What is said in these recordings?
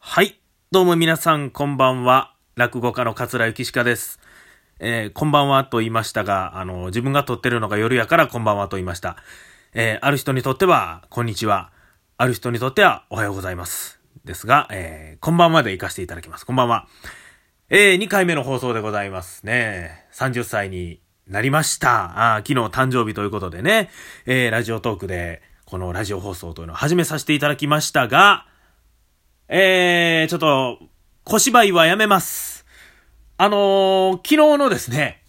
はい。どうも皆さん、こんばんは。落語家の桂幸鹿です。えー、こんばんはと言いましたが、あの、自分が撮ってるのが夜やからこんばんはと言いました。えー、ある人にとっては、こんにちは。ある人にとっては、おはようございます。ですが、えー、こんばんはで行かせていただきます。こんばんは。えー、2回目の放送でございますね。30歳になりました。あ昨日誕生日ということでね、えー、ラジオトークで、このラジオ放送というのを始めさせていただきましたが、えー、ちょっと、小芝居はやめます。あのー、昨日のですね、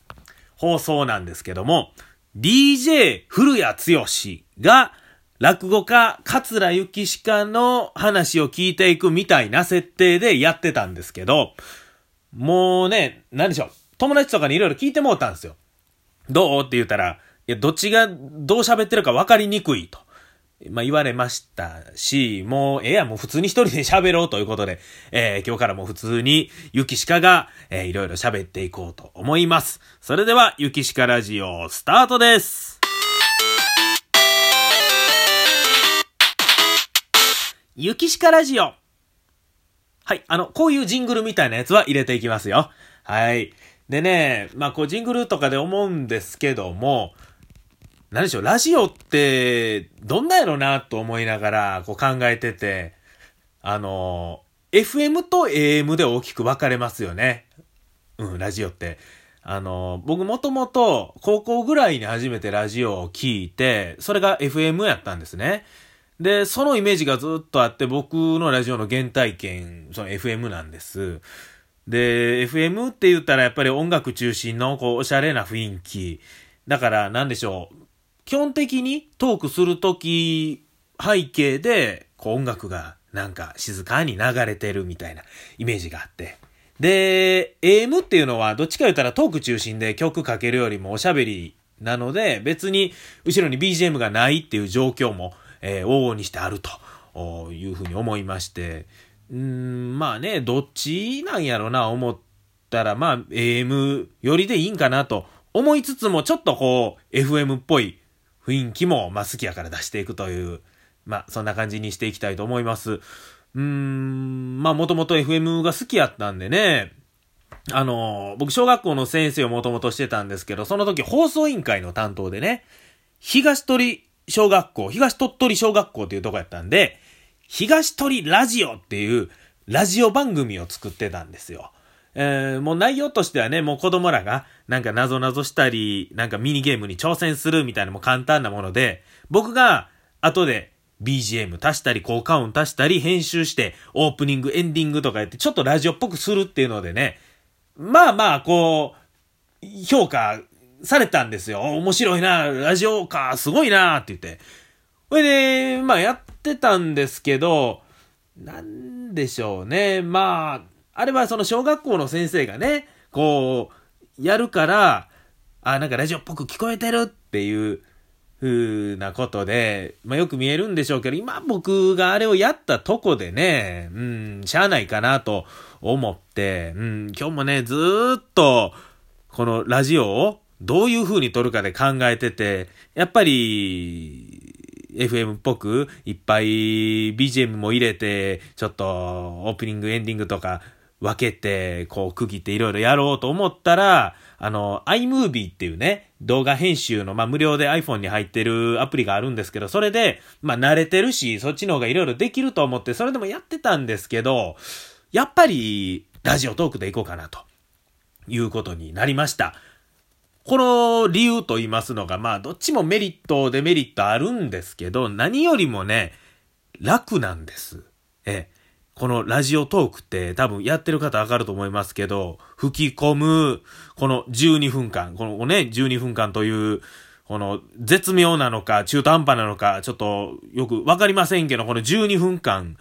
放送なんですけども、DJ 古谷剛が、落語家桂幸鹿の話を聞いていくみたいな設定でやってたんですけど、もうね、何でしょう。友達とかにいろいろ聞いてもうたんですよ。どう？って言ったら、いや、どっちがどう喋ってるか分かりにくいと。まあ、言われましたし、もう、ええや、もう普通に一人で喋ろうということで、えー、今日からも普通に、ゆきしかが、えー、いろいろ喋っていこうと思います。それでは、ゆきしかラジオ、スタートです。ゆきしかラジオ。はい。あの、こういうジングルみたいなやつは入れていきますよ。はい。でね、まあ、こう、ジングルとかで思うんですけども、何でしょう、ラジオって、どんなやろなと思いながら、こう考えてて、あの、FM と AM で大きく分かれますよね。うん、ラジオって。あの、僕もともと高校ぐらいに初めてラジオを聞いて、それが FM やったんですね。で、そのイメージがずっとあって、僕のラジオの原体験、その FM なんです。で、FM って言ったらやっぱり音楽中心のこうおしゃれな雰囲気。だから何でしょう。基本的にトークするとき背景でこう音楽がなんか静かに流れてるみたいなイメージがあって。で、AM っていうのはどっちか言ったらトーク中心で曲かけるよりもおしゃべりなので別に後ろに BGM がないっていう状況も、えー、往々にしてあるというふうに思いまして、うん、まあね、どっちなんやろな思ったらまあ AM よりでいいんかなと思いつつもちょっとこう FM っぽい雰囲気も、まあ、好きやから出していくという、まあ、そんな感じにしていきたいと思います。うーん、まあ、もともと FM が好きやったんでね、あの、僕、小学校の先生をもともとしてたんですけど、その時放送委員会の担当でね、東鳥小学校、東鳥取小学校っていうとこやったんで、東鳥ラジオっていうラジオ番組を作ってたんですよ。えー、もう内容としてはね、もう子供らが、なんか謎々したり、なんかミニゲームに挑戦するみたいなも簡単なもので、僕が後で BGM 足したり、効果音足したり、編集して、オープニング、エンディングとかやって、ちょっとラジオっぽくするっていうのでね、まあまあ、こう、評価されたんですよ。面白いな、ラジオか、すごいな、って言って。ほいで、まあやってたんですけど、なんでしょうね。まあ、あれはその小学校の先生がね、こう、やるから、あ、なんかラジオっぽく聞こえてるっていう風なことで、まあよく見えるんでしょうけど、今僕があれをやったとこでね、うん、しゃあないかなと思って、うん、今日もね、ずっと、このラジオをどういう風に撮るかで考えてて、やっぱり、FM っぽくいっぱい BGM も入れて、ちょっとオープニング、エンディングとか分けて、こう区切っていろいろやろうと思ったら、あの、iMovie っていうね、動画編集の、まあ、無料で iPhone に入ってるアプリがあるんですけど、それで、まあ、慣れてるし、そっちの方がいろいろできると思って、それでもやってたんですけど、やっぱり、ラジオトークでいこうかな、ということになりました。この理由と言いますのが、まあ、どっちもメリット、デメリットあるんですけど、何よりもね、楽なんです。ええ。このラジオトークって多分やってる方わかると思いますけど、吹き込む、この12分間、このね、12分間という、この絶妙なのか中途半端なのか、ちょっとよくわかりませんけど、この12分間、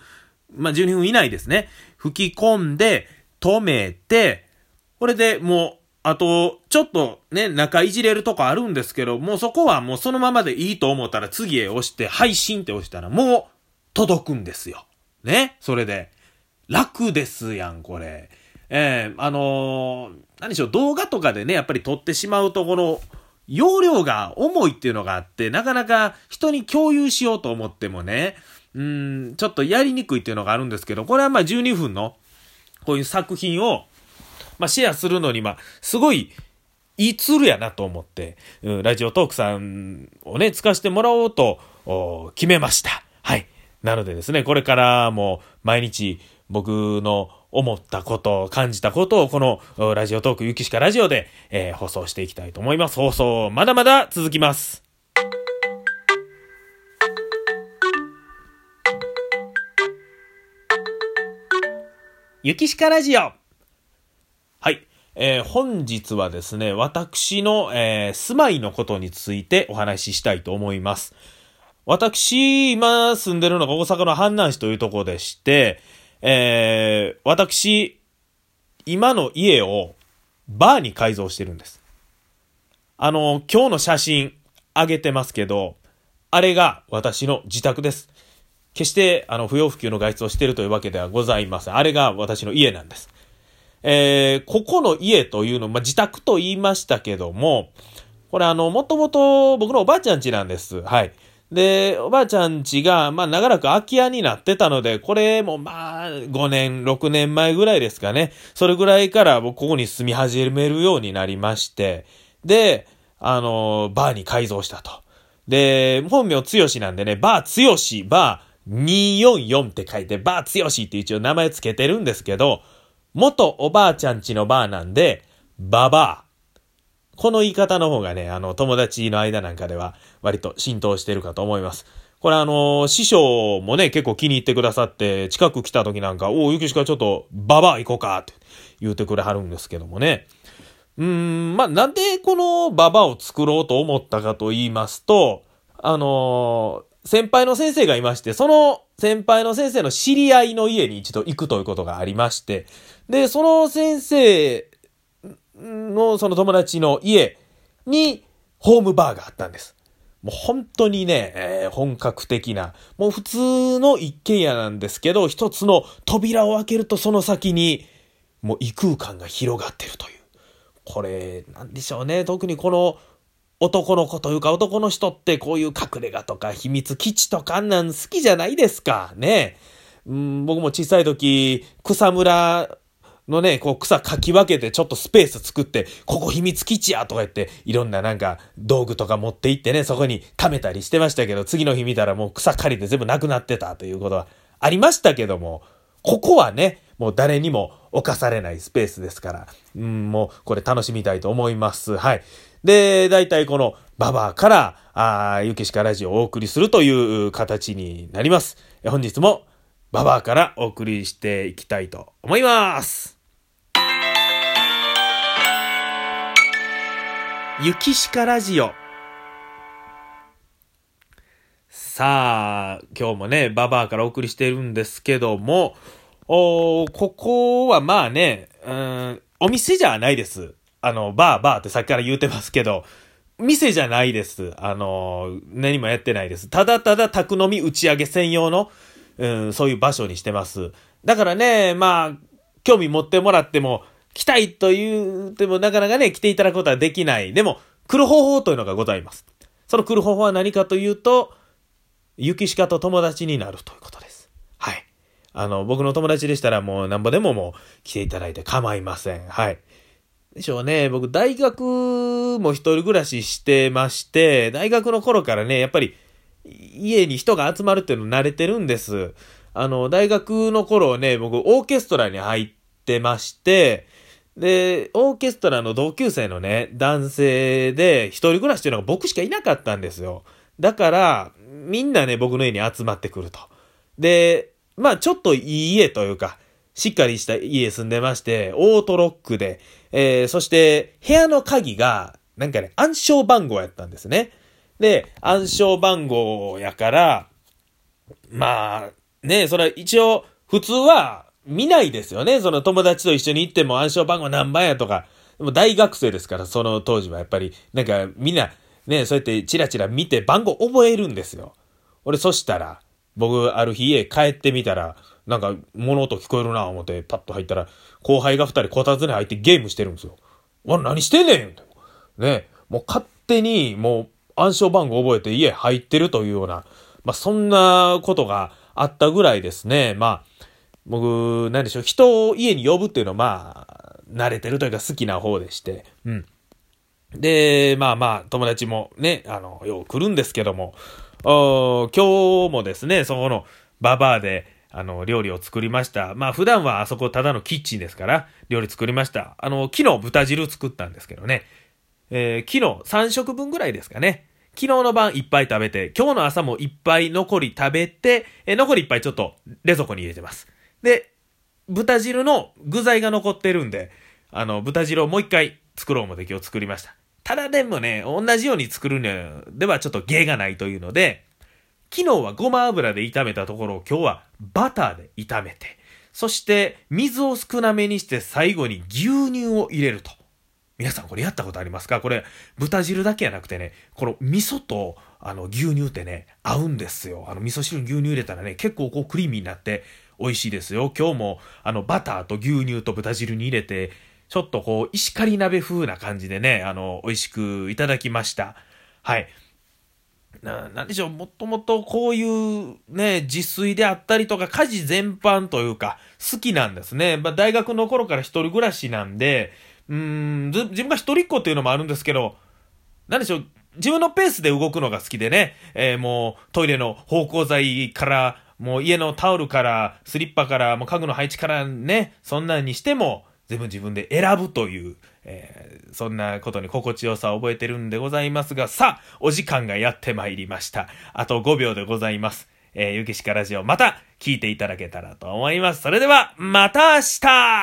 まあ、12分以内ですね。吹き込んで、止めて、これでもう、あと、ちょっとね、中いじれるとこあるんですけど、もうそこはもうそのままでいいと思ったら次へ押して、配信って押したらもう届くんですよ。ねそれで。楽ですやん、これ。えー、あのー、何でしょう、動画とかでね、やっぱり撮ってしまうところ、容量が重いっていうのがあって、なかなか人に共有しようと思ってもね、うん、ちょっとやりにくいっていうのがあるんですけど、これはまあ12分のこういう作品を、まあシェアするのに、まあ、すごいいいツールやなと思って、うん、ラジオトークさんをね、使わせてもらおうと決めました。なのでですね、これからも毎日僕の思ったこと、感じたことをこのラジオトークゆきしかラジオで、えー、放送していきたいと思います。放送まだまだ続きます。ゆきしかラジオはい。えー、本日はですね、私の、えー、住まいのことについてお話ししたいと思います。私、今住んでるのが大阪の阪南市というとこでして、えー、私、今の家をバーに改造してるんです。あの、今日の写真あげてますけど、あれが私の自宅です。決して、あの、不要不急の外出をしているというわけではございません。あれが私の家なんです。えー、ここの家というの、まあ、自宅と言いましたけども、これあの、もともと僕のおばあちゃん家なんです。はい。で、おばあちゃん家が、まあ長らく空き家になってたので、これもまあ5年、6年前ぐらいですかね。それぐらいから僕ここに住み始めるようになりまして、で、あの、バーに改造したと。で、本名つよしなんでね、バーつよし、バー244って書いて、バーつよしって一応名前つけてるんですけど、元おばあちゃんちのバーなんで、ババア。この言い方の方がね、あの、友達の間なんかでは割と浸透してるかと思います。これあの、師匠もね、結構気に入ってくださって、近く来た時なんか、おう、ゆきしかちょっと、ババア行こうかって言うてくれはるんですけどもね。うーん、まあ、なんでこのババアを作ろうと思ったかと言いますと、あのー、先輩の先生がいまして、その先輩の先生の知り合いの家に一度行くということがありまして、で、その先生のその友達の家にホームバーがあったんです。もう本当にね、えー、本格的な、もう普通の一軒家なんですけど、一つの扉を開けるとその先に、もう異空間が広がってるという。これ、なんでしょうね。特にこの男の子というか男の人ってこういう隠れ家とか秘密基地とかあんなん好きじゃないですか。ね。うん、僕も小さい時、草むらのね、こう草かき分けてちょっとスペース作って、ここ秘密基地やとか言って、いろんななんか道具とか持って行ってね、そこに溜めたりしてましたけど、次の日見たらもう草刈りで全部なくなってたということはありましたけども、ここはね、もう誰にも侵されないスペースですから、うん、もうこれ楽しみたいと思います。はい。で、大体このババアから、あゆきしかラジオをお送りするという形になります。本日もババアからお送りしていきたいと思います。ゆきしかラジオ。さあ、今日もね、ババアからお送りしてるんですけども、おここはまあね、うん、お店じゃないです。あの、バーバーってさっきから言うてますけど、店じゃないです。あの、何もやってないです。ただただ宅飲み打ち上げ専用の、うん、そういう場所にしてます。だからね、まあ、興味持ってもらっても、来たいと言ってもなかなかね、来ていただくことはできない。でも、来る方法というのがございます。その来る方法は何かというと、雪鹿と友達になるということです。はい。あの、僕の友達でしたらもうなんぼでももう来ていただいて構いません。はい。でしょうね。僕、大学も一人暮らししてまして、大学の頃からね、やっぱり、家に人が集まるっていうの慣れてるんです。あの、大学の頃ね、僕、オーケストラに入ってまして、で、オーケストラの同級生のね、男性で、一人暮らしっていうのが僕しかいなかったんですよ。だから、みんなね、僕の家に集まってくると。で、まあ、ちょっといい家というか、しっかりした家住んでまして、オートロックで、えー、そして部屋の鍵が、なんかね、暗証番号やったんですね。で、暗証番号やから、まあ、ね、それは一応、普通は見ないですよね。その友達と一緒に行っても暗証番号何番やとか。でも大学生ですから、その当時はやっぱり、なんかみんな、ね、そうやってチラチラ見て番号覚えるんですよ。俺そしたら、僕ある日家帰ってみたら、なんか物音聞こえるな思ってパッと入ったら、後輩が二人こたつに入ってゲームしてるんですよ。わ、何してんねんねもう勝手にもう暗証番号覚えて家入ってるというような、まあそんなことがあったぐらいですね。まあ、僕、なんでしょう、人を家に呼ぶっていうのはまあ、慣れてるというか好きな方でして、うん。で、まあまあ、友達もね、あの、よう来るんですけども、今日もですね、そこのババアで、あの、料理を作りました。まあ普段はあそこただのキッチンですから、料理作りました。あの、昨日豚汁作ったんですけどね。えー、昨日3食分ぐらいですかね。昨日の晩いっぱい食べて、今日の朝もいっぱい残り食べて、え、残りいっぱいちょっと冷蔵庫に入れてます。で、豚汁の具材が残ってるんで、あの、豚汁をもう一回作ろう思って今日作りました。ただでもね、同じように作るにではちょっと芸がないというので、昨日はごま油で炒めたところを今日はバターで炒めて、そして水を少なめにして最後に牛乳を入れると。皆さんこれやったことありますか？これ豚汁だけじゃなくてね、この味噌とあの牛乳ってね、合うんですよ。あの味噌汁に牛乳入れたらね、結構こうクリーミーになって美味しいですよ。今日もあのバターと牛乳と豚汁に入れて、ちょっとこう石狩鍋風な感じでね、あの、美味しくいただきました。はい。な、なんでしょう、もともとこういうね、自炊であったりとか、家事全般というか、好きなんですね。まあ、大学の頃から一人暮らしなんで、うん、自分が一人っ子っていうのもあるんですけど、なんでしょう、自分のペースで動くのが好きでね、えー、もうトイレの芳香剤から、もう家のタオルから、スリッパから、もう家具の配置からね、そんなんにしても、全部自分で選ぶという、えー、そんなことに心地よさを覚えてるんでございますが、さあ、お時間がやってまいりました。あと5秒でございます。えー、ゆきしかラジオまた聞いていただけたらと思います。それでは、また明日